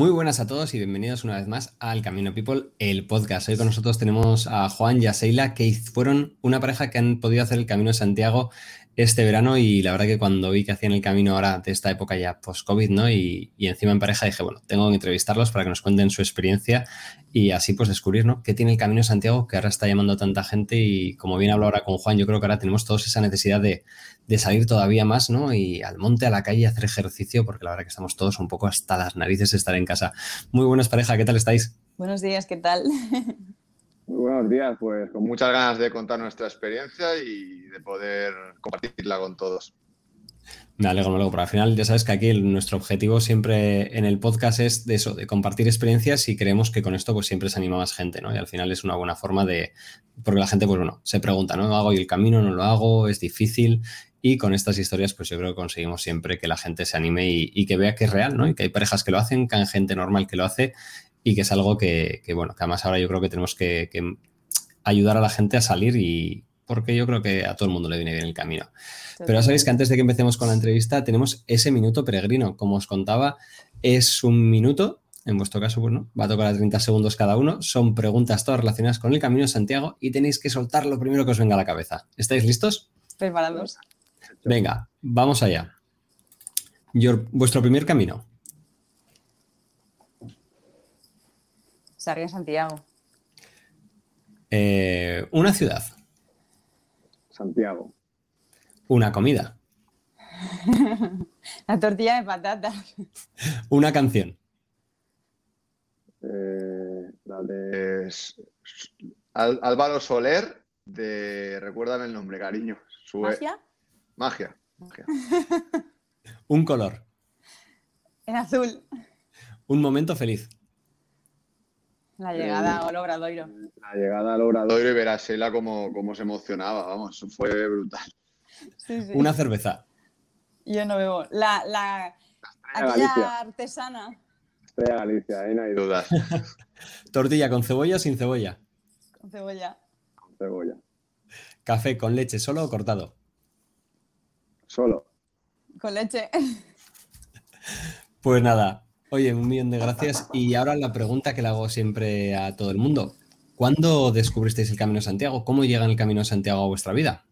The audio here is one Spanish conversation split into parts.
Muy buenas a todos y bienvenidos una vez más al Camino People, el podcast. Hoy con nosotros tenemos a Juan y a Seila, que fueron una pareja que han podido hacer el Camino de Santiago este verano y la verdad que cuando vi que hacían el camino ahora de esta época ya post-COVID, ¿no? Y, encima en pareja dije, bueno, tengo que entrevistarlos para que nos cuenten su experiencia y así pues descubrir, ¿no? ¿Qué tiene el Camino Santiago que ahora está llamando a tanta gente? Y como bien hablo ahora con Juan, yo creo que ahora tenemos todos esa necesidad de, de salir todavía más, ¿no? Y al monte, a la calle, hacer ejercicio, porque la verdad que estamos todos un poco hasta las narices de estar en casa. Muy buenas pareja, ¿qué tal estáis? Buenos días, ¿qué tal? Muy buenos días, pues con muchas ganas de contar nuestra experiencia y de poder compartirla con todos. Me alegro, me alegro, pero al final ya sabes que aquí nuestro objetivo siempre en el podcast es de eso, de compartir experiencias y creemos que con esto pues siempre se anima más gente, ¿no? Y al final es una buena forma de, porque la gente pues bueno, se pregunta, ¿no? ¿Hago el camino? ¿No lo hago? ¿Es difícil? Y con estas historias pues yo creo que conseguimos siempre que la gente se anime y, y que vea que es real, ¿no? Y que hay parejas que lo hacen, que hay gente normal que lo hace y que es algo que, bueno, que además ahora yo creo que tenemos que, ayudar a la gente a salir y porque yo creo que a todo el mundo le viene bien el camino. Pero ya sabéis que antes de que empecemos con la entrevista tenemos ese minuto peregrino. Como os contaba, es un minuto, en vuestro caso, bueno, va a tocar a 30 segundos cada uno. Son preguntas todas relacionadas con el Camino de Santiago y tenéis que soltar lo primero que os venga a la cabeza. ¿Estáis listos? Preparados. Venga, vamos allá. vuestro primer camino. Sarria Santiago. Eh, una ciudad. Santiago. Una comida. La tortilla de patatas. Una canción. Eh, la de Álvaro Soler de Recuérdame el nombre, cariño. ¿Magia? Magia. Magia. Un color. En azul. Un momento feliz. La llegada al Obradoiro. La llegada al Obradoiro y ver a Sheila como, se emocionaba, vamos, fue brutal. Una cerveza. Yo no bebo. La, la aquella artesana. Estrella Galicia, ahí no hay dudas. Tortilla con cebolla o sin cebolla. Con cebolla. Con cebolla. Café con leche, solo o cortado. Solo. Con leche. Pues nada, Oye, un millón de gracias. Y ahora la pregunta que le hago siempre a todo el mundo. ¿Cuándo descubristeis el Camino de Santiago? ¿Cómo llega el Camino de Santiago a vuestra vida?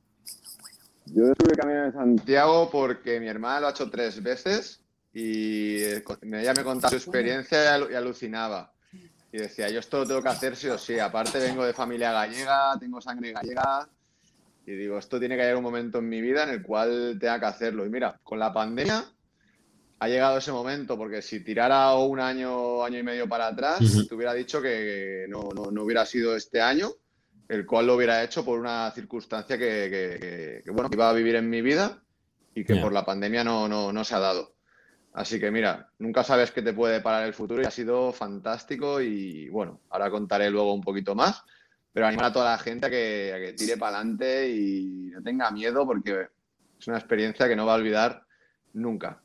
Yo descubrí el Camino de Santiago porque mi hermana lo ha hecho tres veces y ella me contaba su experiencia y alucinaba. Y decía, yo esto lo tengo que hacer sí o sí. Aparte vengo de familia gallega, tengo sangre gallega. Y digo, esto tiene que haber un momento en mi vida en el cual tenga que hacerlo. Y mira, con la pandemia ha llegado ese momento, porque si tirara un año, año y medio para atrás, te hubiera dicho que no, no, hubiera sido este año, el cual lo hubiera hecho por una circunstancia que, bueno, iba a vivir en mi vida y que por la pandemia no, no, no se ha dado. Así que mira, nunca sabes qué te puede parar el futuro y ha sido fantástico y bueno, ahora contaré luego un poquito más, pero animar a toda la gente a que, a que tire para adelante y no tenga miedo porque es una experiencia que no va a olvidar nunca.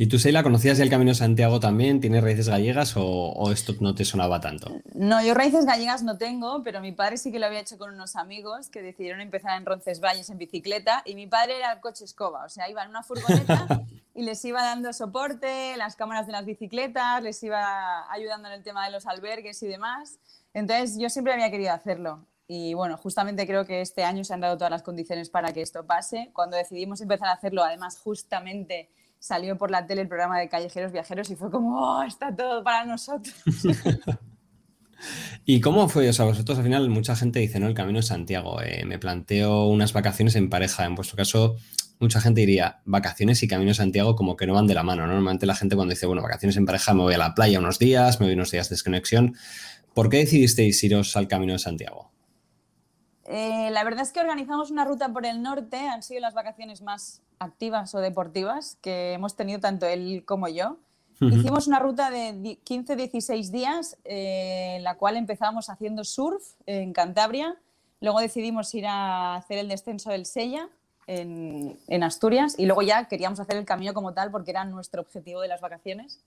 ¿Y tú, Seila, conocías el Camino de Santiago también? ¿Tienes raíces gallegas o, esto no te sonaba tanto? No, yo raíces gallegas no tengo, pero mi padre sí que lo había hecho con unos amigos que decidieron empezar en Roncesvalles en bicicleta y mi padre era el coche escoba, o sea, iba en una furgoneta y les iba dando soporte, las cámaras de las bicicletas, les iba ayudando en el tema de los albergues y demás. Entonces yo siempre había querido hacerlo. Y bueno, justamente creo que este año se han dado todas las condiciones para que esto pase. Cuando decidimos empezar a hacerlo, además justamente salió por la tele el programa de Callejeros Viajeros y fue como, oh, está todo para nosotros. ¿Y cómo fue? O sea, vosotros al final mucha gente dice, no, el camino es Santiago. Eh, me planteo unas vacaciones en pareja. En vuestro caso, mucha gente diría, vacaciones y camino Santiago como que no van de la mano. Normalmente la gente cuando dice, bueno, vacaciones en pareja, me voy a la playa unos días, me voy unos días de desconexión. ¿Por qué decidisteis iros al camino de Santiago? Eh, la verdad es que organizamos una ruta por el norte, han sido las vacaciones más activas o deportivas que hemos tenido tanto él como yo. Hicimos una ruta de 15-16 días, eh, la cual empezamos haciendo surf en Cantabria, luego decidimos ir a hacer el descenso del Sella en, en, Asturias y luego ya queríamos hacer el camino como tal porque era nuestro objetivo de las vacaciones.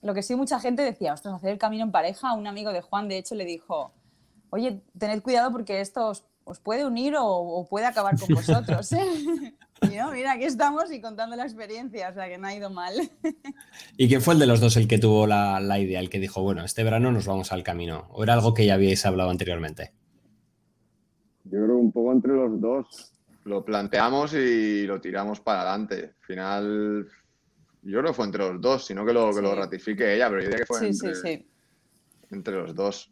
Lo que sí mucha gente decía, ostras, hacer el camino en pareja, un amigo de Juan de hecho le dijo, oye, tened cuidado porque esto os os puede unir o, puede acabar con vosotros. ¿eh? Y no, mira, aquí estamos y contando la experiencia, o sea que no ha ido mal. ¿Y quién fue el de los dos el que tuvo la, la idea, el que dijo, bueno, este verano nos vamos al camino? ¿O era algo que ya habíais hablado anteriormente? Yo creo un poco entre los dos. Lo planteamos y lo tiramos para adelante. Al final, yo creo que fue entre los dos, sino que lo, que lo ratifique ella, pero yo diría que fue entre, entre los dos.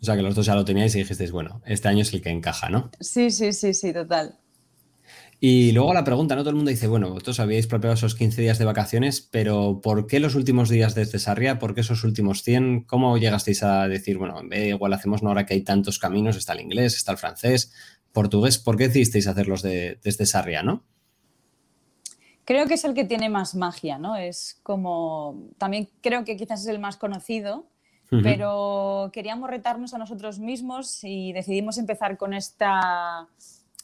O sea, que los dos ya lo teníais y dijisteis, bueno, este año es el que encaja, ¿no? Sí, sí, sí, sí, total. Y luego la pregunta, ¿no? Todo el mundo dice, bueno, vosotros habíais preparado esos 15 días de vacaciones, pero ¿por qué los últimos días desde Sarria? ¿Por qué esos últimos 100? ¿Cómo llegasteis a decir, bueno, igual hacemos una hora que hay tantos caminos, está el inglés, está el francés, portugués, ¿por qué decidisteis hacerlos desde Sarria, no? Creo que es el que tiene más magia, ¿no? Es como, también creo que quizás es el más conocido, pero queríamos retarnos a nosotros mismos y decidimos empezar con esta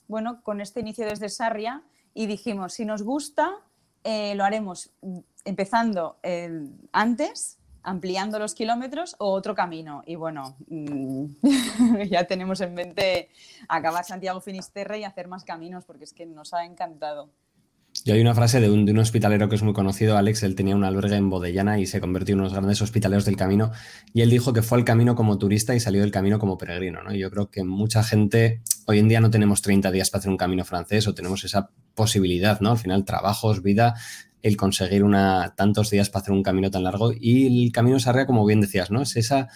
bueno, con este inicio desde Sarria y dijimos, si nos gusta, eh, lo haremos empezando eh, antes, ampliando los kilómetros o otro camino. Y bueno, mm, ya tenemos en mente acabar Santiago Finisterre y hacer más caminos porque es que nos ha encantado. Yo hay una frase de un, de un, hospitalero que es muy conocido, Alex, él tenía un albergue en Bodellana y se convirtió en unos grandes hospitaleros del camino y él dijo que fue al camino como turista y salió del camino como peregrino. ¿no? yo creo que mucha gente, hoy en día no tenemos 30 días para hacer un camino francés o tenemos esa posibilidad, ¿no? Al final, trabajos, vida, el conseguir una, tantos días para hacer un camino tan largo y el camino Sarria, como bien decías, ¿no? Es esa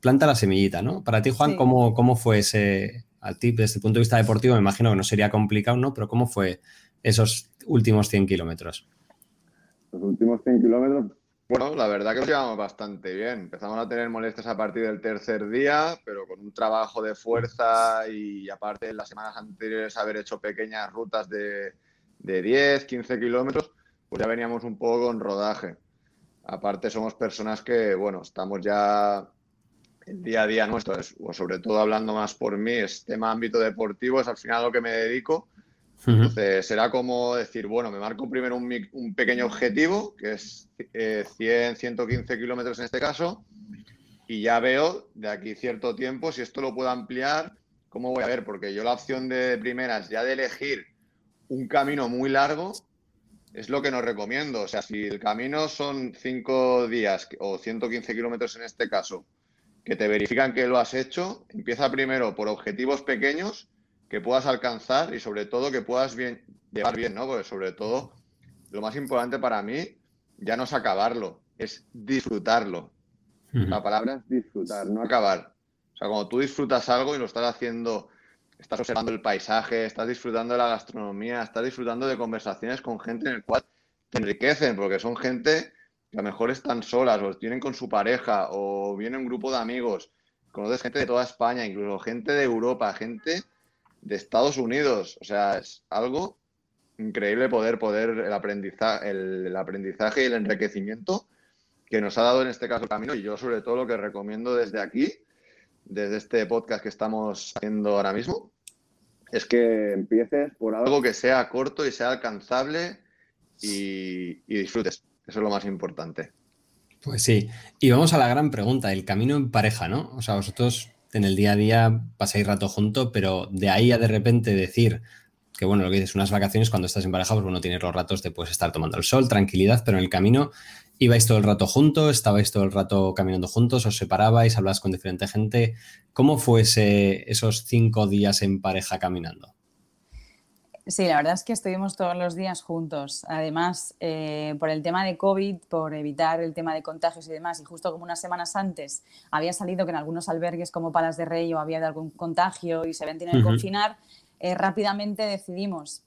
planta la semillita, ¿no? Para ti, Juan, ¿cómo, ¿cómo fue ese, a ti desde el punto de vista deportivo, me imagino que no sería complicado, ¿no? Pero ¿cómo fue esos últimos 100 kilómetros? Los últimos 100 kilómetros, bueno, la verdad que nos llevamos bastante bien. Empezamos a tener molestias a partir del tercer día, pero con un trabajo de fuerza y aparte en las semanas anteriores haber hecho pequeñas rutas de, de 10, 15 kilómetros, pues ya veníamos un poco con rodaje. Aparte somos personas que, bueno, estamos ya el día a día nuestro, o sobre todo hablando más por mí, es tema ámbito deportivo, es al final lo que me dedico entonces, será como decir, bueno, me marco primero un, pequeño objetivo, que es 100, eh, 115 kilómetros en este caso, y ya veo de aquí cierto tiempo si esto lo puedo ampliar, cómo voy a ver, porque yo la opción de primeras ya de elegir un camino muy largo es lo que nos recomiendo. O sea, si el camino son 5 días o 115 kilómetros en este caso, que te verifican que lo has hecho, empieza primero por objetivos pequeños que puedas alcanzar y sobre todo que puedas bien, llevar bien, ¿no? Porque sobre todo lo más importante para mí ya no es acabarlo, es disfrutarlo. La palabra es disfrutar, no acabar. O sea, cuando tú disfrutas algo y lo estás haciendo, estás observando el paisaje, estás disfrutando de la gastronomía, estás disfrutando de conversaciones con gente en el cual te enriquecen, porque son gente que a lo mejor están solas o tienen con su pareja o viene un grupo de amigos, conoces gente de toda España, incluso gente de Europa, gente de Estados Unidos. O sea, es algo increíble poder, poder el aprendizaje, el, aprendizaje y el enriquecimiento que nos ha dado en este caso el camino. Y yo sobre todo lo que recomiendo desde aquí, desde este podcast que estamos haciendo ahora mismo, es que empieces por algo que sea corto y sea alcanzable y, y disfrutes. Eso es lo más importante. Pues sí. Y vamos a la gran pregunta, el camino en pareja, ¿no? O sea, vosotros en el día a día pasáis rato junto, pero de ahí a de repente decir que, bueno, lo que dices, unas vacaciones cuando estás en pareja, pues bueno, tienes los ratos de pues estar tomando el sol, tranquilidad, pero en el camino ibais todo el rato juntos, estabais todo el rato caminando juntos, os separabais, hablabas con diferente gente. ¿Cómo fue esos cinco días en pareja caminando? Sí, la verdad es que estuvimos todos los días juntos. Además, eh, por el tema de COVID, por evitar el tema de contagios y demás, y justo como unas semanas antes había salido que en algunos albergues como Palas de Rey o había algún contagio y se habían tenido que confinar, eh, rápidamente decidimos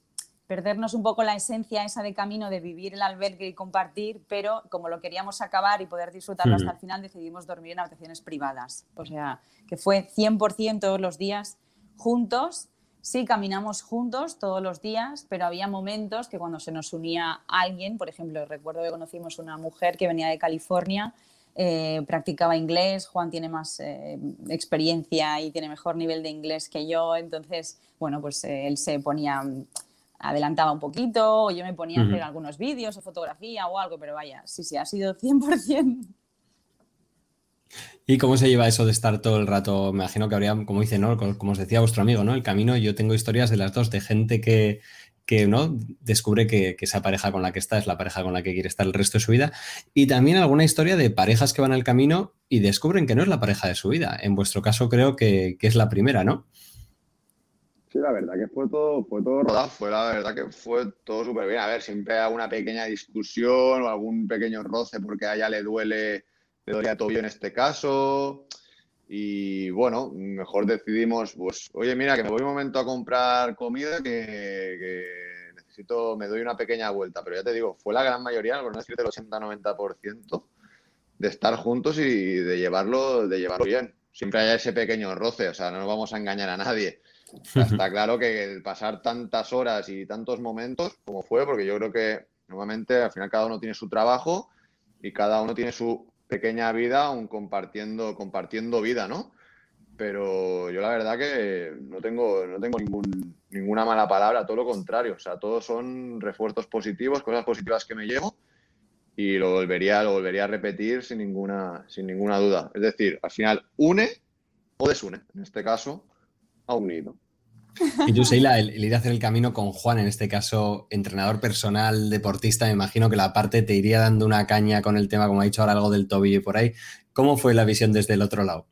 perdernos un poco la esencia esa de camino de vivir el albergue y compartir, pero como lo queríamos acabar y poder disfrutarlo hasta el final, decidimos dormir en habitaciones privadas. O sea, que fue 100% todos los días juntos Sí, caminamos juntos todos los días, pero había momentos que cuando se nos unía alguien, por ejemplo, recuerdo que conocimos una mujer que venía de California, eh, practicaba inglés, Juan tiene más eh, experiencia y tiene mejor nivel de inglés que yo, entonces, bueno, pues eh, él se ponía, adelantaba un poquito, o yo me ponía a hacer algunos vídeos o fotografía o algo, pero vaya, sí, sí, ha sido 100%. ¿Y cómo se lleva eso de estar todo el rato? Me imagino que habría, como dice, ¿no? Como os decía vuestro amigo, ¿no? El camino, yo tengo historias de las dos, de gente que, que ¿no? descubre que, esa pareja con la que está es la pareja con la que quiere estar el resto de su vida. Y también alguna historia de parejas que van al camino y descubren que no es la pareja de su vida. En vuestro caso creo que, es la primera, ¿no? Sí, la verdad que fue todo, fue todo rodado, fue la verdad que fue todo súper bien. A ver, siempre hay una pequeña discusión o algún pequeño roce porque a ella le duele, le duele a en este caso. Y bueno, mejor decidimos, pues, oye, mira, que me voy un momento a comprar comida que, necesito, me doy una pequeña vuelta. Pero ya te digo, fue la gran mayoría, por no decir del 80-90%, de estar juntos y de llevarlo, de llevarlo bien. Siempre hay ese pequeño roce, o sea, no nos vamos a engañar a nadie. está claro que el pasar tantas horas y tantos momentos, como fue, porque yo creo que nuevamente al final cada uno tiene su trabajo y cada uno tiene su pequeña vida, un compartiendo, compartiendo vida, ¿no? Pero yo la verdad que no tengo, no tengo ningún, ninguna mala palabra, todo lo contrario. O sea, todos son refuerzos positivos, cosas positivas que me llevo y lo volvería, lo volvería a repetir sin ninguna, sin ninguna duda. Es decir, al final une o desune. En este caso, ha unido. Y tú, Seila, el, ir a hacer el camino con Juan, en este caso, entrenador personal, deportista, me imagino que la parte te iría dando una caña con el tema, como ha dicho ahora, algo del tobillo y por ahí. ¿Cómo fue la visión desde el otro lado?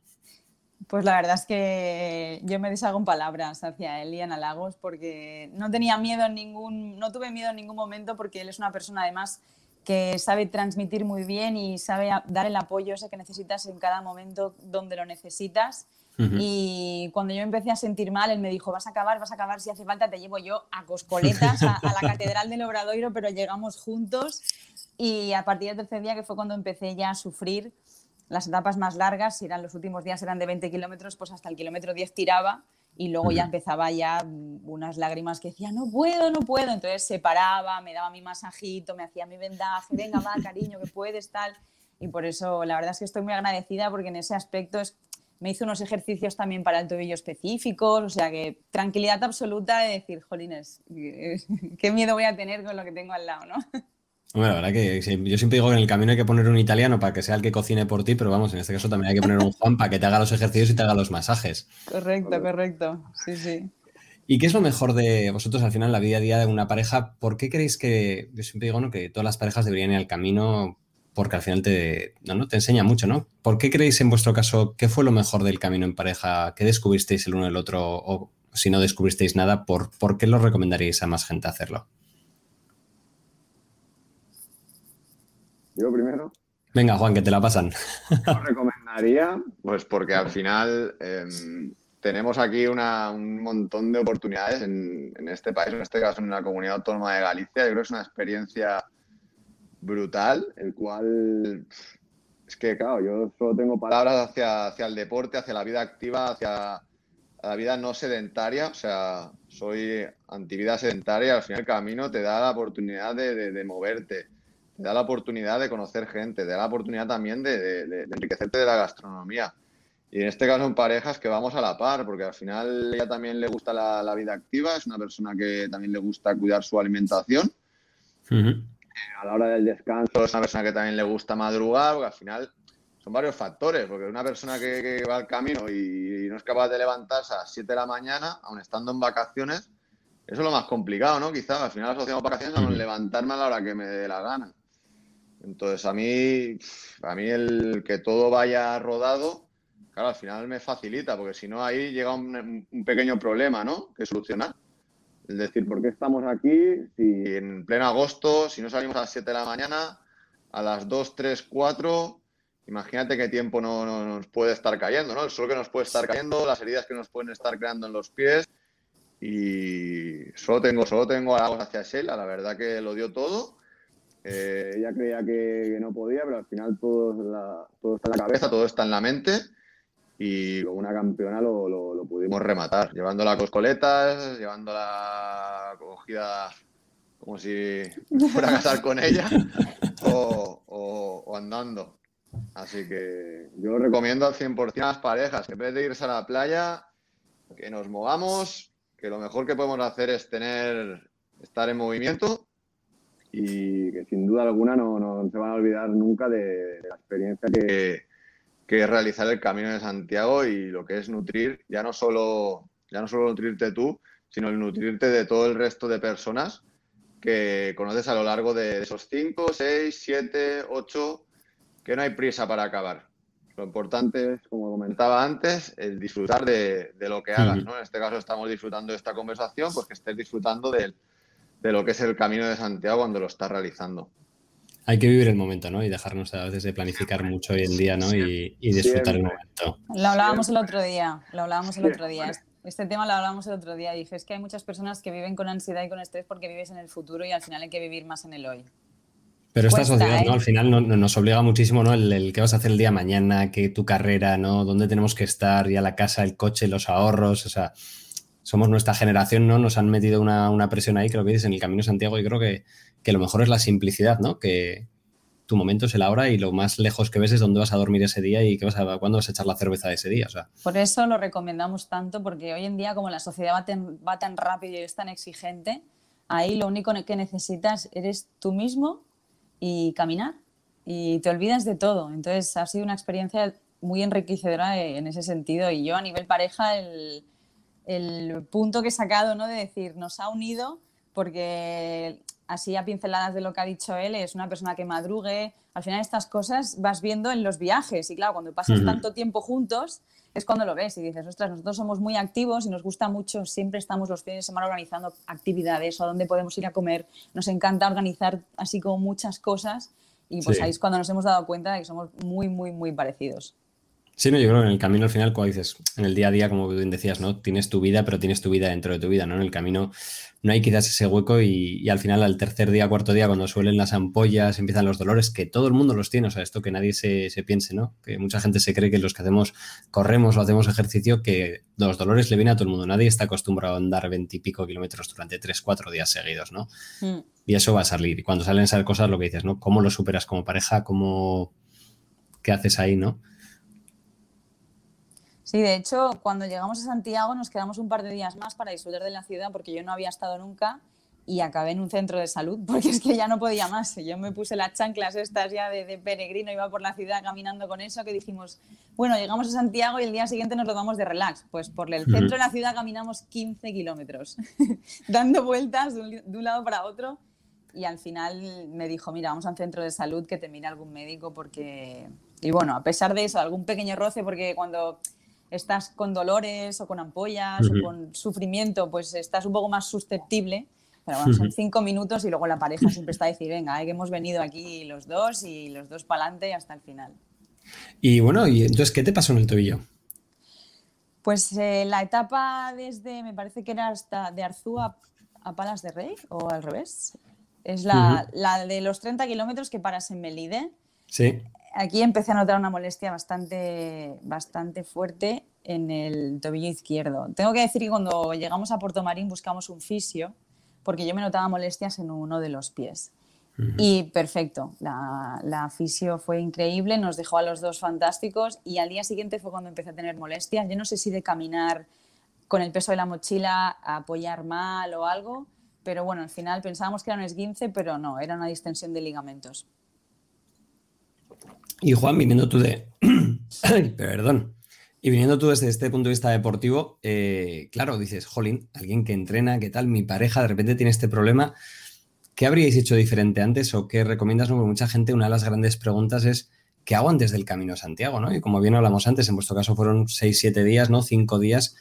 Pues la verdad es que yo me deshago en palabras hacia él y en halagos porque no tenía miedo en ningún, no tuve miedo en ningún momento porque él es una persona además que sabe transmitir muy bien y sabe dar el apoyo ese que necesitas en cada momento donde lo necesitas y cuando yo empecé a sentir mal, él me dijo, vas a acabar, vas a acabar, si hace falta te llevo yo a Coscoletas, a, la Catedral del Obradoiro, pero llegamos juntos y a partir del tercer día, que fue cuando empecé ya a sufrir las etapas más largas, si eran los últimos días eran de 20 kilómetros, pues hasta el kilómetro 10 tiraba y luego ya empezaba ya unas lágrimas que decía, no puedo, no puedo, entonces se paraba, me daba mi masajito, me hacía mi vendaje, venga, va, cariño, que puedes, tal. Y por eso la verdad es que estoy muy agradecida porque en ese aspecto es me hizo unos ejercicios también para el tobillo específicos, o sea que tranquilidad absoluta de decir, jolines, qué miedo voy a tener con lo que tengo al lado, ¿no? Bueno, la verdad que yo siempre digo que en el camino hay que poner un italiano para que sea el que cocine por ti, pero vamos, en este caso también hay que poner un Juan para que te haga los ejercicios y te haga los masajes. Correcto, correcto, sí, sí. ¿Y qué es lo mejor de vosotros al final en la vida a día de una pareja? ¿Por qué creéis que, yo siempre digo que todas las parejas deberían ir al camino porque al final te, no, te enseña mucho, ¿no? ¿Por qué creéis en vuestro caso qué fue lo mejor del camino en pareja? ¿Qué descubristeis el uno del otro? O si no descubristeis nada, ¿por, ¿por qué lo recomendaríais a más gente hacerlo? Yo primero. Venga, Juan, que te la pasan. Lo recomendaría, pues porque al final em, tenemos aquí un montón de oportunidades en, en, este país, en este caso en la comunidad autónoma de Galicia. Yo creo que es una experiencia brutal, el cual es que, claro, yo solo tengo palabras hacia, hacia el deporte, hacia la vida activa, hacia la vida no sedentaria, o sea, soy antivida sedentaria, al final el camino te da la oportunidad de, moverte, te da la oportunidad de conocer gente, te da la oportunidad también de, enriquecerte de la gastronomía. Y en este caso en parejas que vamos a la par, porque al final ella también le gusta la, vida activa, es una persona que también le gusta cuidar su alimentación a la hora del descanso es una persona que también le gusta madrugar, porque al final son varios factores, porque una persona que, va al camino y, no es capaz de levantarse a las 7 de la mañana, aun estando en vacaciones, eso es lo más complicado, ¿no? Quizás al final asociamos vacaciones a levantarme a la hora que me dé la gana. Entonces a mí, a mí el que todo vaya rodado, claro, al final me facilita, porque si no ahí llega un, un pequeño problema, ¿no? Que solucionar. Es decir, ¿por qué estamos aquí si en pleno agosto, si no salimos a las 7 de la mañana, a las 2, 3, 4, imagínate qué tiempo no, nos puede estar cayendo, ¿no? El sol que nos puede estar cayendo, las heridas que nos pueden estar creando en los pies. Y solo tengo, solo tengo halagos hacia Sheila, la verdad que lo dio todo. Eh, ella creía que, no podía, pero al final todo, todo está en la cabeza, todo está en la mente y con una campeona lo, lo, pudimos rematar, llevándola a coscoletas, llevándola cogida como si fuera a casar con ella o, o, andando. Así que yo recomiendo al 100% a las parejas que en vez de irse a la playa, que nos movamos, que lo mejor que podemos hacer es tener, estar en movimiento y que sin duda alguna no, no se van a olvidar nunca de la experiencia que, que es realizar el Camino de Santiago y lo que es nutrir, ya no solo, ya no solo nutrirte tú, sino el nutrirte de todo el resto de personas que conoces a lo largo de esos 5, 6, 7, 8, que no hay prisa para acabar. Lo importante es, como comentaba antes, el disfrutar de, lo que hagas. ¿no? En este caso estamos disfrutando de esta conversación, pues que estés disfrutando de, de lo que es el camino de Santiago cuando lo estás realizando hay que vivir el momento, ¿no? Y dejarnos a veces de planificar mucho hoy en día, ¿no? Y, disfrutar el momento. Lo hablábamos el otro día, lo hablábamos el otro día. Este tema lo hablábamos el otro día. Dije, es que hay muchas personas que viven con ansiedad y con estrés porque vives en el futuro y al final hay que vivir más en el hoy. Pero esta sociedad, ¿no? ¿eh? Al final nos obliga muchísimo, ¿no? El, el, qué vas a hacer el día mañana, que tu carrera, ¿no? Dónde tenemos que estar, ya la casa, el coche, los ahorros, o sea, somos nuestra generación, ¿no? Nos han metido una, una presión ahí, creo que dices, en el Camino Santiago y creo que que lo mejor es la simplicidad, ¿no? Que tu momento es el ahora y lo más lejos que ves es dónde vas a dormir ese día y qué vas a, cuándo vas a echar la cerveza de ese día. O sea. Por eso lo recomendamos tanto, porque hoy en día, como la sociedad va tan, va tan rápido y es tan exigente, ahí lo único que necesitas eres tú mismo y caminar. Y te olvidas de todo. Entonces, ha sido una experiencia muy enriquecedora en ese sentido. Y yo, a nivel pareja, el, el punto que he sacado, ¿no? De decir, nos ha unido porque así a pinceladas de lo que ha dicho él, es una persona que madrugue. Al final estas cosas vas viendo en los viajes y claro, cuando pasas tanto tiempo juntos es cuando lo ves y dices, ostras, nosotros somos muy activos y nos gusta mucho, siempre estamos los fines de semana organizando actividades o a dónde podemos ir a comer. Nos encanta organizar así como muchas cosas y pues ahí es cuando nos hemos dado cuenta de que somos muy, muy, muy parecidos. Sí, no, yo creo que en el camino al final, como dices, en el día a día, como bien decías, ¿no? Tienes tu vida, pero tienes tu vida dentro de tu vida, ¿no? En el camino no hay quizás ese hueco y, al final al tercer día, cuarto día, cuando suelen las ampollas, empiezan los dolores, que todo el mundo los tiene, o sea, esto que nadie se, piense, ¿no? Que mucha gente se cree que los que hacemos, corremos o hacemos ejercicio, que los dolores le vienen a todo el mundo, nadie está acostumbrado a andar veintipico kilómetros durante tres, cuatro días seguidos, ¿no? Mm. Y eso va a salir. Y cuando salen esas cosas, lo que dices, ¿no? ¿Cómo lo superas como pareja? ¿Cómo... ¿Qué haces ahí, no? Sí, de hecho, cuando llegamos a Santiago nos quedamos un par de días más para disfrutar de la ciudad porque yo no había estado nunca y acabé en un centro de salud porque es que ya no podía más. Yo me puse las chanclas estas ya de, peregrino, iba por la ciudad caminando con eso que dijimos, bueno, llegamos a Santiago y el día siguiente nos lo vamos de relax. Pues por el centro de la ciudad caminamos 15 kilómetros, dando vueltas de un, lado para otro y al final me dijo, mira, vamos a un centro de salud que te mire algún médico porque... Y bueno, a pesar de eso, algún pequeño roce porque cuando estás con dolores o con ampollas o con sufrimiento, pues estás un poco más susceptible. Pero bueno, son cinco minutos y luego la pareja siempre está a decir, venga, eh, que hemos venido aquí los dos y los dos para adelante hasta el final. Y bueno, ¿y entonces qué te pasó en el tobillo? Pues eh, la etapa desde, me parece que era hasta de Arzúa a Palas de Rey, o al revés. Es la, la de los 30 kilómetros que paras en Melide. Sí aquí empecé a notar una molestia bastante, bastante fuerte en el tobillo izquierdo. Tengo que decir que cuando llegamos a Puerto Marín buscamos un fisio porque yo me notaba molestias en uno de los pies. Y perfecto, la, la, fisio fue increíble, nos dejó a los dos fantásticos y al día siguiente fue cuando empecé a tener molestias. Yo no sé si de caminar con el peso de la mochila, apoyar mal o algo, pero bueno, al final pensábamos que era un esguince, pero no, era una distensión de ligamentos. Y Juan, viniendo tú de. perdón. Y viniendo tú desde este punto de vista deportivo, eh, claro, dices, jolín, alguien que entrena, ¿qué tal? Mi pareja de repente tiene este problema. ¿Qué habríais hecho diferente antes o qué recomiendas? Porque mucha gente, una de las grandes preguntas es, ¿qué hago antes del Camino a Santiago? ¿no? Y como bien hablamos antes, en vuestro caso fueron 6, 7 días, ¿no? 5 días,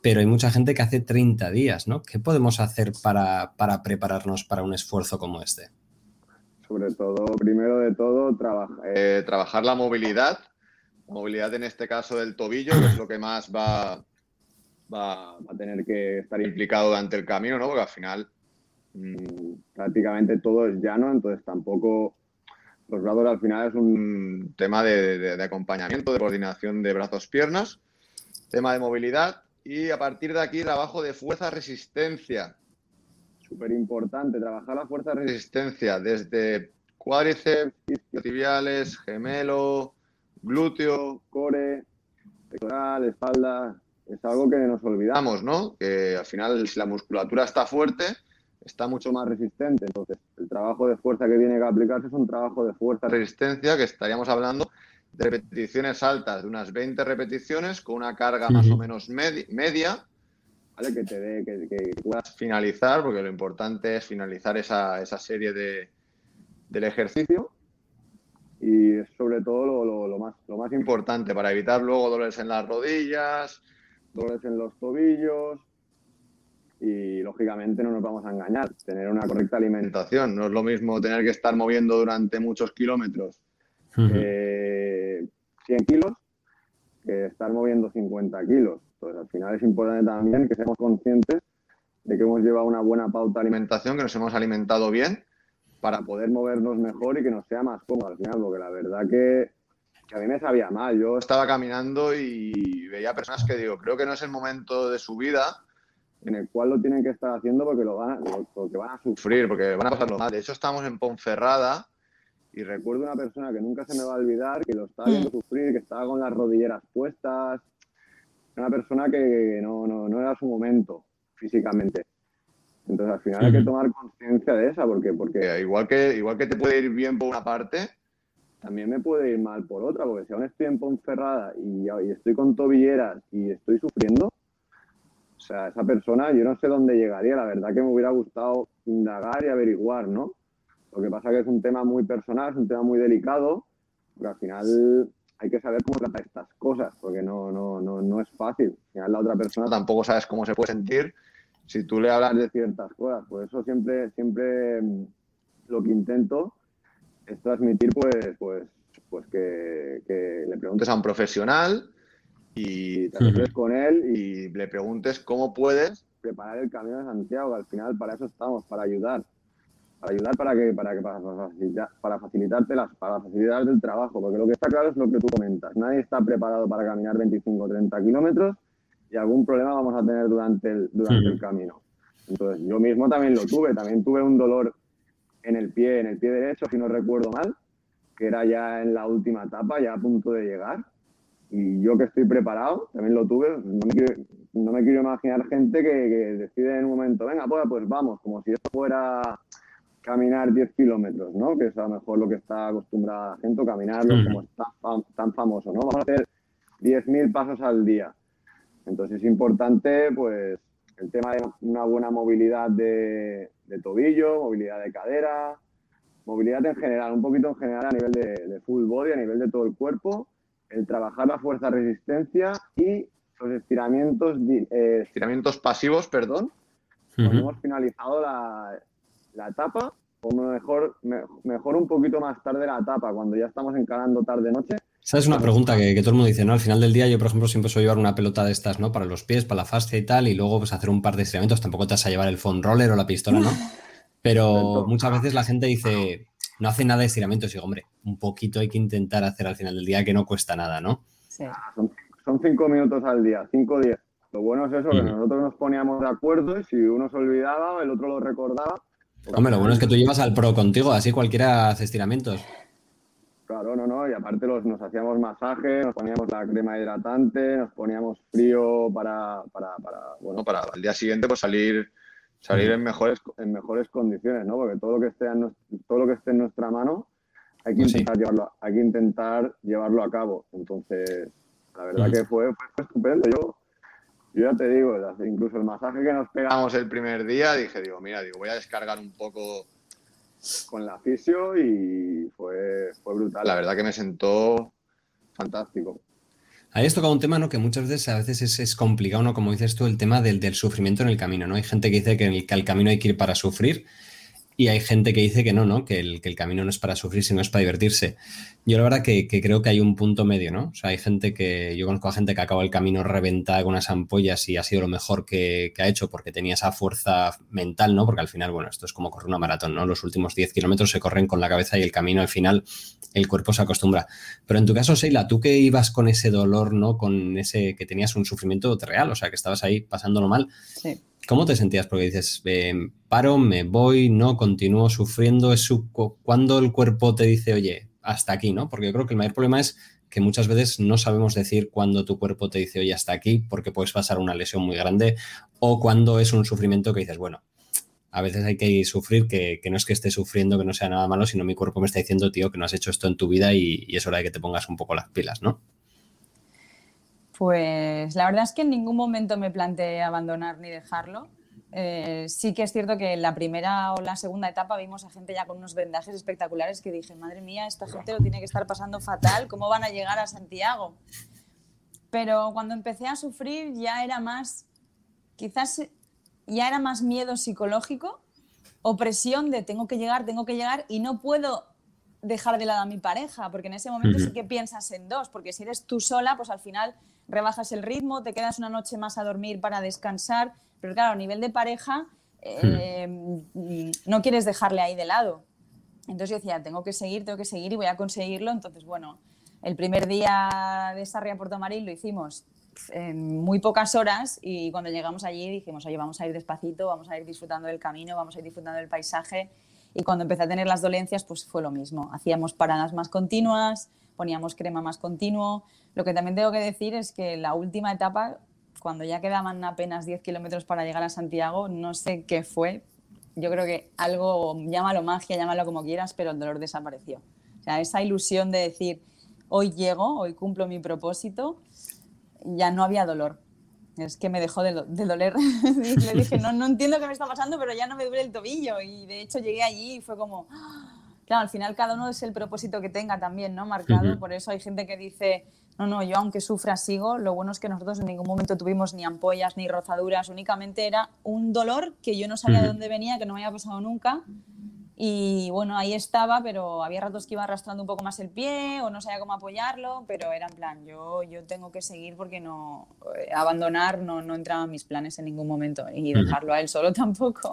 pero hay mucha gente que hace 30 días, ¿no? ¿Qué podemos hacer para, para prepararnos para un esfuerzo como este? Sobre todo, primero de todo, eh, trabajar la movilidad, movilidad en este caso del tobillo, que es lo que más va, va, a tener que estar implicado durante el camino, ¿no? Porque al final mm, prácticamente todo es llano, entonces tampoco los brazos al final es un tema de, acompañamiento, de coordinación de brazos-piernas, tema de movilidad y a partir de aquí trabajo de fuerza-resistencia, súper importante, trabajar la fuerza de resistencia desde cuádriceps, tibiales, gemelo, glúteo, core, pectoral, espalda. Es algo que nos olvidamos, ¿no? Que al final, si la musculatura está fuerte, está mucho más resistente. Entonces, el trabajo de fuerza que tiene que aplicarse es un trabajo de fuerza-resistencia que estaríamos hablando de repeticiones altas, de unas 20 repeticiones, con una carga más o menos media, ¿vale? Que te dé, que, puedas finalizar, porque lo importante es finalizar esa, serie de, del ejercicio. Y es sobre todo lo, más, lo más importante para evitar luego dolores en las rodillas, dolores en los tobillos, y lógicamente no nos vamos a engañar, tener una correcta alimentación. No es lo mismo tener que estar moviendo durante muchos kilómetros 100 eh, kilos que estar moviendo 50 kilos. Entonces, al final es importante también que seamos conscientes de que hemos llevado una buena pauta de alimentación, que nos hemos alimentado bien para poder movernos mejor y que nos sea más cómodo al final, porque la verdad que, que a mí me sabía mal. Yo estaba caminando y veía personas que digo, creo que no es el momento de su vida en el cual lo tienen que estar haciendo porque lo van, porque van a sufrir, porque van a pasarlo mal. De hecho, estamos en Ponferrada y recuerdo una persona que nunca se me va a olvidar, que lo estaba viendo mm. sufrir, que estaba con las rodilleras puestas. Una persona que no, no, no era su momento físicamente. Entonces, al final hay que tomar conciencia de esa, porque, porque igual, que, igual que te puede ir bien por una parte, también me puede ir mal por otra, porque si aún estoy en Ponferrada y, y estoy con tobilleras y estoy sufriendo, o sea, esa persona, yo no sé dónde llegaría. La verdad que me hubiera gustado indagar y averiguar, ¿no? Lo que pasa que es un tema muy personal, es un tema muy delicado, porque al final hay que saber cómo tratar estas cosas, porque no, no, no, no es fácil. Al final la otra persona tampoco sabes cómo se puede sentir si tú le hablas de ciertas cosas. Por eso siempre, siempre mm, lo que intento es transmitir, pues, pues, pues que, que le preguntes a un profesional y te uh con él y le preguntes cómo puedes preparar el camino de Santiago. Al final, para eso estamos, para ayudar. Para ayudar para que, para que para, para facilitarte las, para facilitarte el trabajo, porque lo que está claro es lo que tú comentas. Nadie está preparado para caminar 25 o 30 kilómetros y algún problema vamos a tener durante el, durante el camino. Entonces, yo mismo también lo tuve, también tuve un dolor en el pie, en el pie derecho, si no recuerdo mal, que era ya en la última etapa, ya a punto de llegar y yo que estoy preparado, también lo tuve, no me quiero, no me quiero imaginar gente que, decide en un momento, venga, pues, pues vamos, como si esto fuera caminar 10 kilómetros, ¿no? Que es a lo mejor lo que está acostumbrada la gente, caminarlo como está tan famoso, ¿no? Vamos a hacer 10.000 pasos al día. Entonces es importante, pues, el tema de una buena movilidad de, tobillo, movilidad de cadera, movilidad en general, un poquito en general a nivel de, de full body, a nivel de todo el cuerpo el trabajar la fuerza-resistencia y los estiramientos, eh, estiramientos pasivos, perdón. hemos finalizado la, etapa, o mejor, mejor un poquito más tarde la etapa, cuando ya estamos encarando tarde-noche. Esa es una pregunta que, todo el mundo dice, ¿no? Al final del día yo, por ejemplo, siempre suelo llevar una pelota de estas, ¿no? Para los pies, para la fascia y tal, y luego pues hacer un par de estiramientos. Tampoco te vas a llevar el foam roller o la pistola, ¿no? Pero muchas veces la gente dice, no hace nada de estiramientos. Y digo, hombre, un poquito hay que intentar hacer al final del día que no cuesta nada, ¿no? Sí. Ah, son, cinco minutos al día, cinco o diez. Lo bueno es eso, que nosotros nos poníamos de acuerdo y si uno se olvidaba, el otro lo recordaba. Hombre, lo bueno es que tú llevas al pro contigo, así cualquiera hace estiramientos. Claro, no, no, y aparte los, nos hacíamos masaje, nos poníamos la crema hidratante, nos poníamos frío para, para, para bueno, para al día siguiente pues salir salir en mejores, en mejores condiciones, ¿no? Porque todo lo que esté en, todo lo que esté en nuestra mano hay que, pues intentar llevarlo, hay que intentar llevarlo a cabo. Entonces, la verdad que fue, estupendo. Yo, yo ya te digo, incluso el masaje que nos pegamos el primer día, dije, digo, mira, digo, voy a descargar un poco con la fisio y fue, fue brutal. La verdad que me sentó fantástico. Ahí has tocado un tema ¿no? que muchas veces a veces es, complicado, ¿no? Como dices tú, el tema del, del, sufrimiento en el camino, ¿no? Hay gente que dice que, el, que al camino hay que ir para sufrir y hay gente que dice que no, ¿no? Que el, que el camino no es para sufrir, sino es para divertirse. Yo la verdad que, creo que hay un punto medio, ¿no? O sea, hay gente que, yo conozco a gente que acaba el camino reventada con unas ampollas y ha sido lo mejor que, ha hecho porque tenía esa fuerza mental, ¿no? Porque al final, bueno, esto es como correr una maratón, ¿no? Los últimos 10 kilómetros se corren con la cabeza y el camino al final el cuerpo se acostumbra. Pero en tu caso, Seila, tú que ibas con ese dolor, ¿no? Con ese que tenías un sufrimiento real, o sea, que estabas ahí pasándolo mal. Sí. ¿Cómo te sentías? Porque dices, paro, me voy, no, continúo sufriendo. Es cuando el cuerpo te dice, oye, hasta aquí, ¿no? Porque yo creo que el mayor problema es que muchas veces no sabemos decir cuándo tu cuerpo te dice, oye, hasta aquí, porque puedes pasar una lesión muy grande, o cuando es un sufrimiento que dices, bueno, a veces hay que sufrir, que, no es que esté sufriendo, que no sea nada malo, sino mi cuerpo me está diciendo, tío, que no has hecho esto en tu vida y es hora de que te pongas un poco las pilas, ¿no? Pues la verdad es que en ningún momento me planteé abandonar ni dejarlo. Eh, sí que es cierto que en la primera o la segunda etapa vimos a gente ya con unos vendajes espectaculares que dije, madre mía, esta gente lo tiene que estar pasando fatal, ¿cómo van a llegar a Santiago? Pero cuando empecé a sufrir ya era más, quizás ya era más miedo psicológico o presión de tengo que llegar, tengo que llegar y no puedo dejar de lado a mi pareja, porque en ese momento sí que piensas en dos, porque si eres tú sola, pues al final rebajas el ritmo, te quedas una noche más a dormir para descansar, pero claro, a nivel de pareja eh, no quieres dejarle ahí de lado. Entonces yo decía, tengo que seguir, tengo que seguir y voy a conseguirlo. Entonces, bueno, el primer día de Sarria Puerto Marín lo hicimos en muy pocas horas y cuando llegamos allí dijimos, oye, vamos a ir despacito, vamos a ir disfrutando del camino, vamos a ir disfrutando del paisaje. Y cuando empecé a tener las dolencias, pues fue lo mismo. Hacíamos paradas más continuas, poníamos crema más continuo. Lo que también tengo que decir es que la última etapa, cuando ya quedaban apenas 10 kilómetros para llegar a Santiago, no sé qué fue. Yo creo que algo, llámalo magia, llámalo como quieras, pero el dolor desapareció. O sea, esa ilusión de decir, hoy llego, hoy cumplo mi propósito, ya no había dolor. Es que me dejó de, doler. Le dije, no, no entiendo qué me está pasando, pero ya no me duele el tobillo. Y de hecho llegué allí y fue como, claro, al final cada uno es el propósito que tenga también, ¿no? Marcado. Por eso hay gente que dice, no, no, yo aunque sufra sigo. Lo bueno es que nosotros en ningún momento tuvimos ni ampollas ni rozaduras, únicamente era un dolor que yo no sabía de dónde venía, que no me había pasado nunca. Y bueno, ahí estaba, pero había ratos que iba arrastrando un poco más el pie o no sabía cómo apoyarlo, pero era en plan, yo, yo tengo que seguir porque no, eh, abandonar no, no entraba en mis planes en ningún momento y dejarlo a él solo tampoco.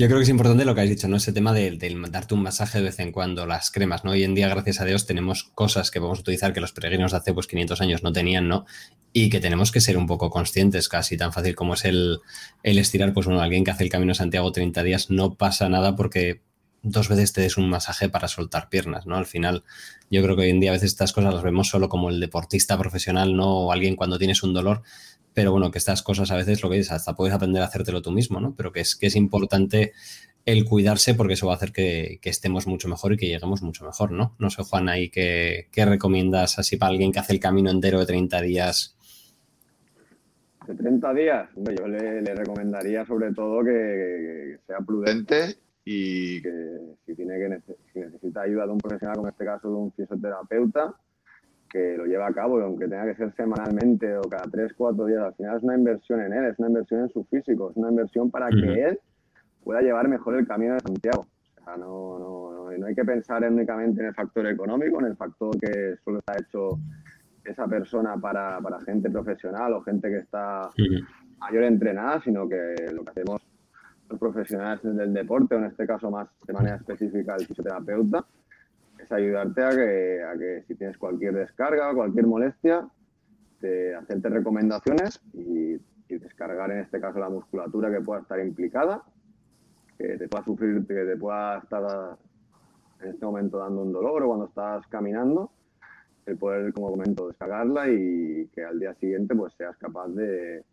Yo creo que es importante lo que has dicho, ¿no? Ese tema de, darte un masaje de vez en cuando, las cremas, ¿no? Hoy en día, gracias a Dios, tenemos cosas que podemos utilizar que los peregrinos de hace pues 500 años no tenían, ¿no? Y que tenemos que ser un poco conscientes, casi tan fácil como es el, el estirar, pues bueno, alguien que hace el Camino de Santiago 30 días no pasa nada porque dos veces te des un masaje para soltar piernas, ¿no? Al final, yo creo que hoy en día a veces estas cosas las vemos solo como el deportista profesional, ¿no? O alguien cuando tienes un dolor, pero bueno, que estas cosas a veces lo que dices, hasta puedes aprender a hacértelo tú mismo, ¿no? Pero que es, que es importante el cuidarse porque eso va a hacer que, estemos mucho mejor y que lleguemos mucho mejor, ¿no? No sé, Juan, ahí qué, recomiendas así para alguien que hace el camino entero de 30 días. De 30 días, yo le, recomendaría sobre todo que, sea prudente y que si, tiene que si necesita ayuda de un profesional, como en este caso de un fisioterapeuta, que lo lleva a cabo, y aunque tenga que ser semanalmente o cada tres, cuatro días, al final es una inversión en él, es una inversión en su físico, es una inversión para que él pueda llevar mejor el camino de Santiago. O sea, no, no, no, hay que pensar únicamente en el factor económico, en el factor que solo está hecho esa persona para, para gente profesional o gente que está mayor entrenada, sino que lo que hacemos los profesionales del deporte, o en este caso más de manera específica el fisioterapeuta, ayudarte a que, a que si tienes cualquier descarga, cualquier molestia, de hacerte recomendaciones y, descargar en este caso la musculatura que pueda estar implicada, que te pueda sufrir, que te pueda estar en este momento dando un dolor o cuando estás caminando, el poder, como comento, descargarla y que al día siguiente pues seas capaz de,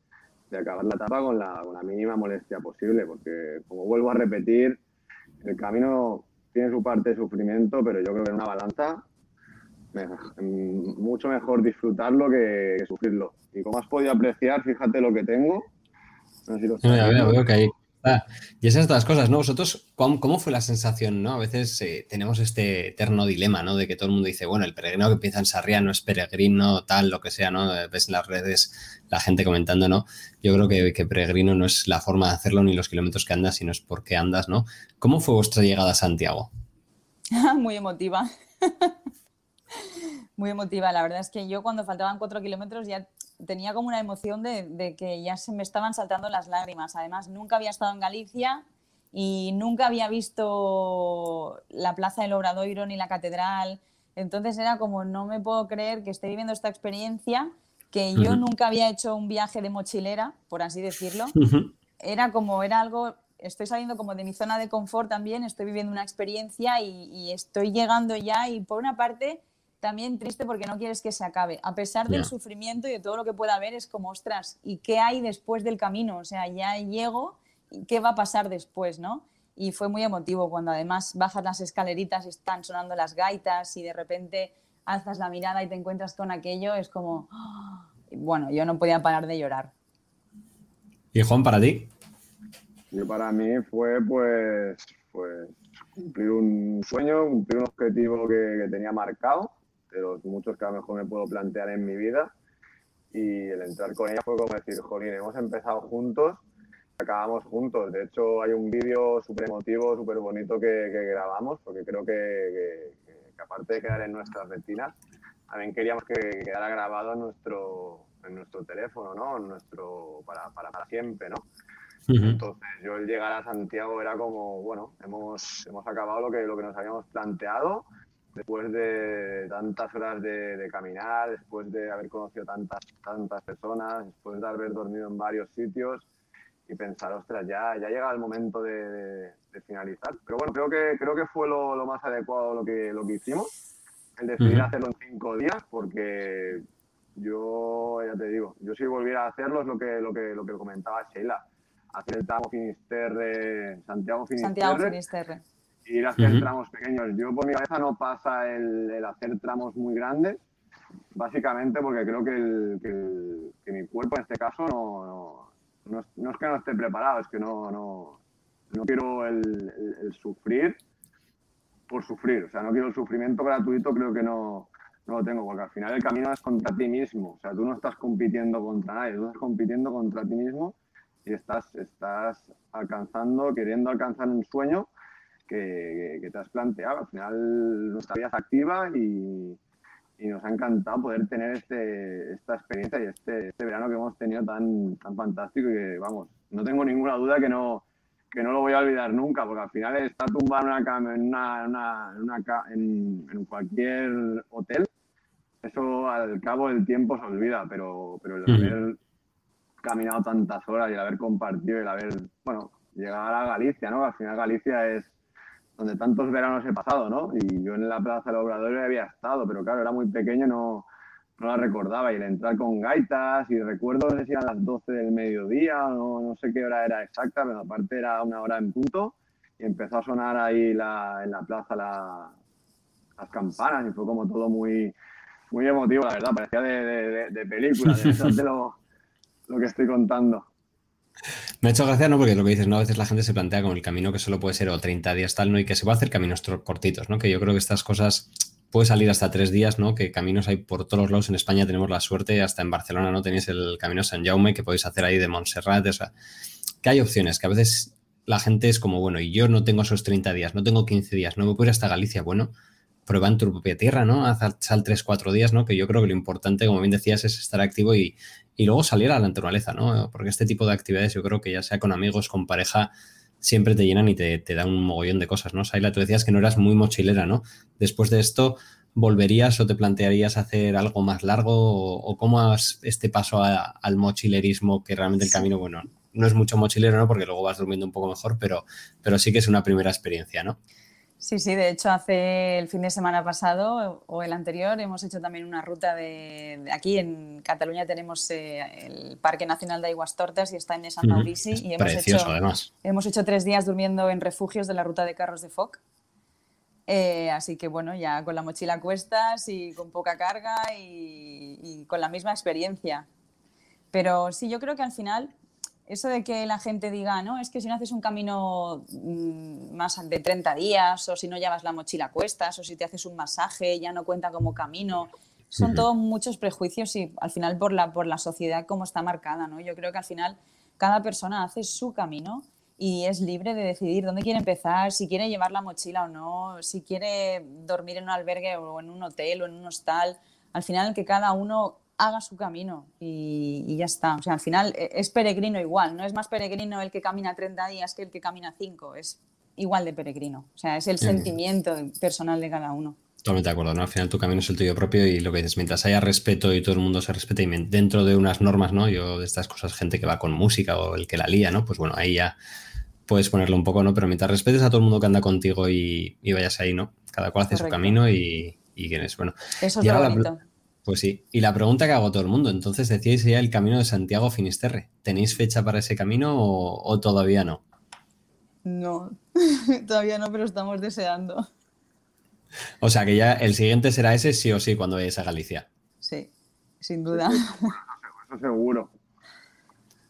de acabar la etapa con la, con la mínima molestia posible, porque como vuelvo a repetir, el camino tiene su parte de sufrimiento, pero yo creo que en una balanza mucho mejor disfrutarlo que, sufrirlo. Y como has podido apreciar, fíjate lo que tengo. No sé si veo, que hay y esas otras cosas, ¿no? Vosotros, ¿cómo, fue la sensación, no? A veces eh, tenemos este eterno dilema, ¿no? De que todo el mundo dice, bueno, el peregrino que empieza en Sarriá no es peregrino, tal, lo que sea, ¿no? Ves en las redes la gente comentando, ¿no? Yo creo que, que peregrino no es la forma de hacerlo ni los kilómetros que andas, sino es por qué andas, ¿no? ¿Cómo fue vuestra llegada a Santiago? Muy emotiva. Muy emotiva. La verdad es que yo cuando faltaban cuatro kilómetros ya tenía como una emoción de, que ya se me estaban saltando las lágrimas. Además, nunca había estado en Galicia y nunca había visto la Plaza del Obradoiro ni la catedral. Entonces era como, no me puedo creer que esté viviendo esta experiencia, que yo nunca había hecho un viaje de mochilera, por así decirlo. Era como, era algo, estoy saliendo como de mi zona de confort también, estoy viviendo una experiencia y, y estoy llegando ya y por una parte también triste porque no quieres que se acabe. A pesar del sufrimiento y de todo lo que pueda haber, es como, ostras, ¿y qué hay después del camino? O sea, ya llego qué va a pasar después, ¿no? Y fue muy emotivo cuando además bajas las escaleritas y están sonando las gaitas y de repente alzas la mirada y te encuentras con aquello, es como, bueno, yo no podía parar de llorar. ¿Y Juan, para ti? Yo para mí fue pues, pues cumplir un sueño, cumplir un objetivo que, tenía marcado, de los muchos que a lo mejor me puedo plantear en mi vida. Y el entrar con ella fue como decir, jolín, hemos empezado juntos, acabamos juntos. De hecho, hay un vídeo súper emotivo, súper bonito que, grabamos, porque creo que, aparte de quedar en nuestras retinas, también queríamos que quedara grabado en nuestro, en nuestro teléfono, ¿no? En nuestro, para, para, para siempre, ¿no? Entonces, yo el llegar a Santiago era como, bueno, hemos, hemos acabado lo que, lo que nos habíamos planteado después de tantas horas de, caminar, después de haber conocido tantas, tantas personas, después de haber dormido en varios sitios y pensar, ostras, ya, ya llega el momento de, finalizar. Pero bueno, creo que, creo que fue lo, lo, más adecuado lo que, lo que hicimos, el decidir hacerlo en cinco días, porque yo, ya te digo, yo si volviera a hacerlo es lo que, lo que, lo que comentaba Sheila hacer el tramo Finisterre, Santiago Finisterre. Santiago Finisterre. Ir a hacer tramos pequeños. Yo por mi cabeza no pasa el, hacer tramos muy grandes, básicamente porque creo que, el, que, mi cuerpo en este caso no, no, no, es que no esté preparado, es que no, no, no quiero el, sufrir por sufrir. O sea, no quiero el sufrimiento gratuito, creo que no, no lo tengo, porque al final el camino es contra ti mismo. O sea, tú no estás compitiendo contra nadie, tú estás compitiendo contra ti mismo y estás, estás alcanzando, queriendo alcanzar un sueño que, te has planteado. Al final nuestra vida es activa y, nos ha encantado poder tener este, esta experiencia y este, este, verano que hemos tenido tan, tan fantástico y que, vamos, no tengo ninguna duda que no, que no lo voy a olvidar nunca, porque al final está tumbado en, una cama, en, una, en, en, cualquier hotel, eso al cabo del tiempo se olvida, pero, pero el haber caminado tantas horas y el haber compartido y el haber, bueno, llegado a Galicia, ¿no? Al final Galicia es donde tantos veranos he pasado, ¿no? Y yo en la Plaza del Obrador había estado, pero claro, era muy pequeño, no, no la recordaba. Y el entrar con gaitas, y recuerdo, no sé si eran las 12 del mediodía, no, no sé qué hora era exacta, pero aparte era una hora en punto, y empezó a sonar ahí la, en la plaza las campanas, y fue como todo muy, muy emotivo, la verdad, parecía de, de, de película, de, de, lo, lo que estoy contando. Me ha hecho gracia, ¿no? Porque lo que dices, ¿no? A veces la gente se plantea como el camino que solo puede ser o 30 días tal, ¿no? Y que se puede hacer caminos cortitos, ¿no? Que yo creo que estas cosas puede salir hasta tres días, ¿no? Que caminos hay por todos lados en España, tenemos la suerte, hasta en Barcelona, ¿no? Tenéis el camino San Jaume que podéis hacer ahí de Montserrat, o sea, que hay opciones, que a veces la gente es como, bueno, y yo no tengo esos 30 días, no tengo 15 días, no me puedo ir hasta Galicia, bueno, prueba en tu propia tierra, ¿no? Haz sal 3, 4 días, ¿no? Que yo creo que lo importante, como bien decías, es estar activo y, y luego salir a la naturaleza, ¿no? Porque este tipo de actividades yo creo que ya sea con amigos, con pareja, siempre te llenan y te, te dan un mogollón de cosas, ¿no? Saila, tú decías que no eras muy mochilera, ¿no? Después de esto, ¿volverías o te plantearías hacer algo más largo o, cómo has este paso al mochilerismo que realmente el camino, bueno, no es mucho mochilero, ¿no? Porque luego vas durmiendo un poco mejor, pero, pero sí que es una primera experiencia, ¿no? Sí, sí, de hecho hace el fin de semana pasado o el anterior hemos hecho también una ruta de, aquí en Cataluña tenemos eh, el Parque Nacional de Aguas Tortas y está en San Maurici y hemos hecho, además. hemos hecho tres días durmiendo en refugios de la ruta de carros de Foc. Eh, así que bueno, ya con la mochila a cuestas y con poca carga y, y con la misma experiencia. Pero sí, yo creo que al final eso de que la gente diga, no, es que si no haces un camino mm, más de 30 días, o si no llevas la mochila a cuestas, o si te haces un masaje, ya no cuenta como camino. Son todos muchos prejuicios y al final por la, por la sociedad como está marcada, ¿no? Yo creo que al final cada persona hace su camino y es libre de decidir dónde quiere empezar, si quiere llevar la mochila o no, si quiere dormir en un albergue o en un hotel o en un hostal. Al final que cada uno haga su camino y, ya está. O sea, al final e, es peregrino igual, no es más peregrino el que camina 30 días que el que camina 5, es igual de peregrino. O sea, es el sentimiento personal de cada uno. Totalmente de acuerdo, ¿no? Al final tu camino es el tuyo propio y lo que dices, mientras haya respeto y todo el mundo se respete y dentro de unas normas, ¿no? Yo de estas cosas, gente que va con música o el que la lía, ¿no? Pues bueno, ahí ya puedes ponerlo un poco, ¿no? Pero mientras respetes a todo el mundo que anda contigo y, vayas ahí, ¿no? Cada cual hace su camino y, y quién es. Bueno, Eso es lo bonito. Pues sí. Y la pregunta que hago todo el mundo, entonces decíais ya el camino de Santiago Finisterre. ¿Tenéis fecha para ese camino o, todavía no? No, todavía no, pero estamos deseando. O sea que ya el siguiente será ese sí o sí cuando vayáis a Galicia. Sí, sin duda. Eso seguro.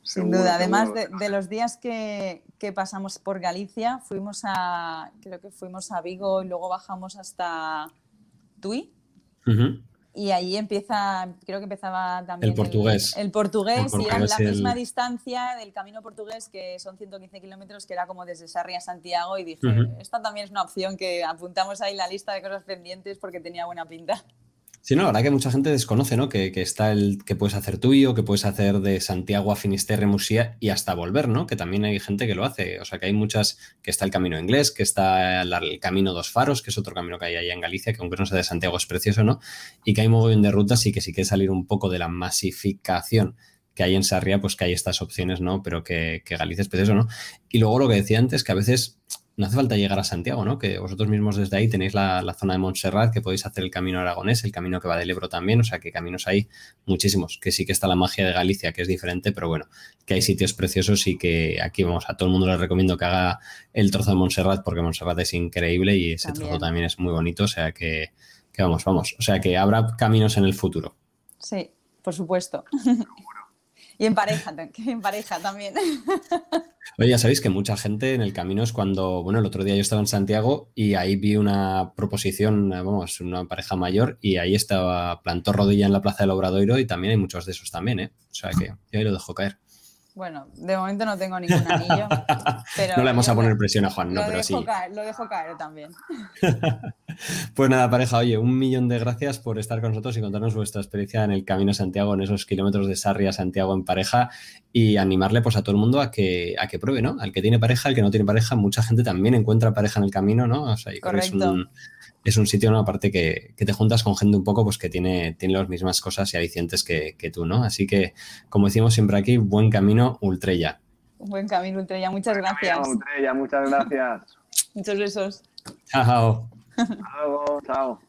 Sin duda. Además de, los días que, pasamos por Galicia, fuimos a, creo que fuimos a Vigo y luego bajamos hasta Tui. Y ahí empieza, creo que empezaba también el portugués. El, portugués, y era la misma distancia del camino portugués, que son 115 kilómetros, que era como desde Sarria a Santiago. Y dije, esta también es una opción que apuntamos ahí la lista de cosas pendientes porque tenía buena pinta. Sí, no, la verdad que mucha gente desconoce, ¿no? Que, está el que puedes hacer tuyo, que puedes hacer de Santiago a Finisterre, Musía y hasta volver, ¿no? Que también hay gente que lo hace. O sea, que hay muchas, que está el camino inglés, que está el, camino dos faros, que es otro camino que hay allá en Galicia, que aunque no sea de Santiago es precioso, ¿no? Y que hay montón de rutas y que si quieres salir un poco de la masificación que hay en Sarria, pues que hay estas opciones, ¿no? Pero que, que Galicia es precioso, ¿no? Y luego lo que decía antes, que a veces no hace falta llegar a Santiago, ¿no? Que vosotros mismos desde ahí tenéis la, zona de Montserrat, que podéis hacer el camino aragonés, el camino que va del Ebro también, o sea que caminos hay muchísimos, que sí que está la magia de Galicia, que es diferente, pero bueno, que hay sitios preciosos y que aquí vamos, a todo el mundo les recomiendo que haga el trozo de Montserrat, porque Montserrat es increíble y ese trozo también es muy bonito, o sea que, que vamos, vamos, o sea que habrá caminos en el futuro. Sí, por supuesto. Y en pareja, en pareja también. Oye, ya sabéis que mucha gente en el camino es cuando, bueno, el otro día yo estaba en Santiago y ahí vi una proposición, vamos, una pareja mayor y ahí estaba, plantó rodilla en la Plaza del Obradoiro y también hay muchos de esos también, ¿eh? O sea que yo ahí lo dejo caer. Bueno, de momento no tengo ningún anillo. no le vamos a poner presión a Juan, no, pero sí. lo dejo caer también. pues nada, pareja, oye, un millón de gracias por estar con nosotros y contarnos vuestra experiencia en el Camino Santiago, en esos kilómetros de Sarria a Santiago en pareja y animarle pues a todo el mundo a que, a que pruebe, ¿no? Al que tiene pareja, al que no tiene pareja, mucha gente también encuentra pareja en el camino, ¿no? O sea, Correcto es un sitio, ¿no? aparte que, te juntas con gente un poco pues que tiene, tiene las mismas cosas y alicientes que, que tú, ¿no? Así que, como decimos siempre aquí, buen camino, Ultrella. Buen camino, Ultrella. Muchas gracias. Ultrella, muchas gracias. Muchos besos. Chao. Chao, chao.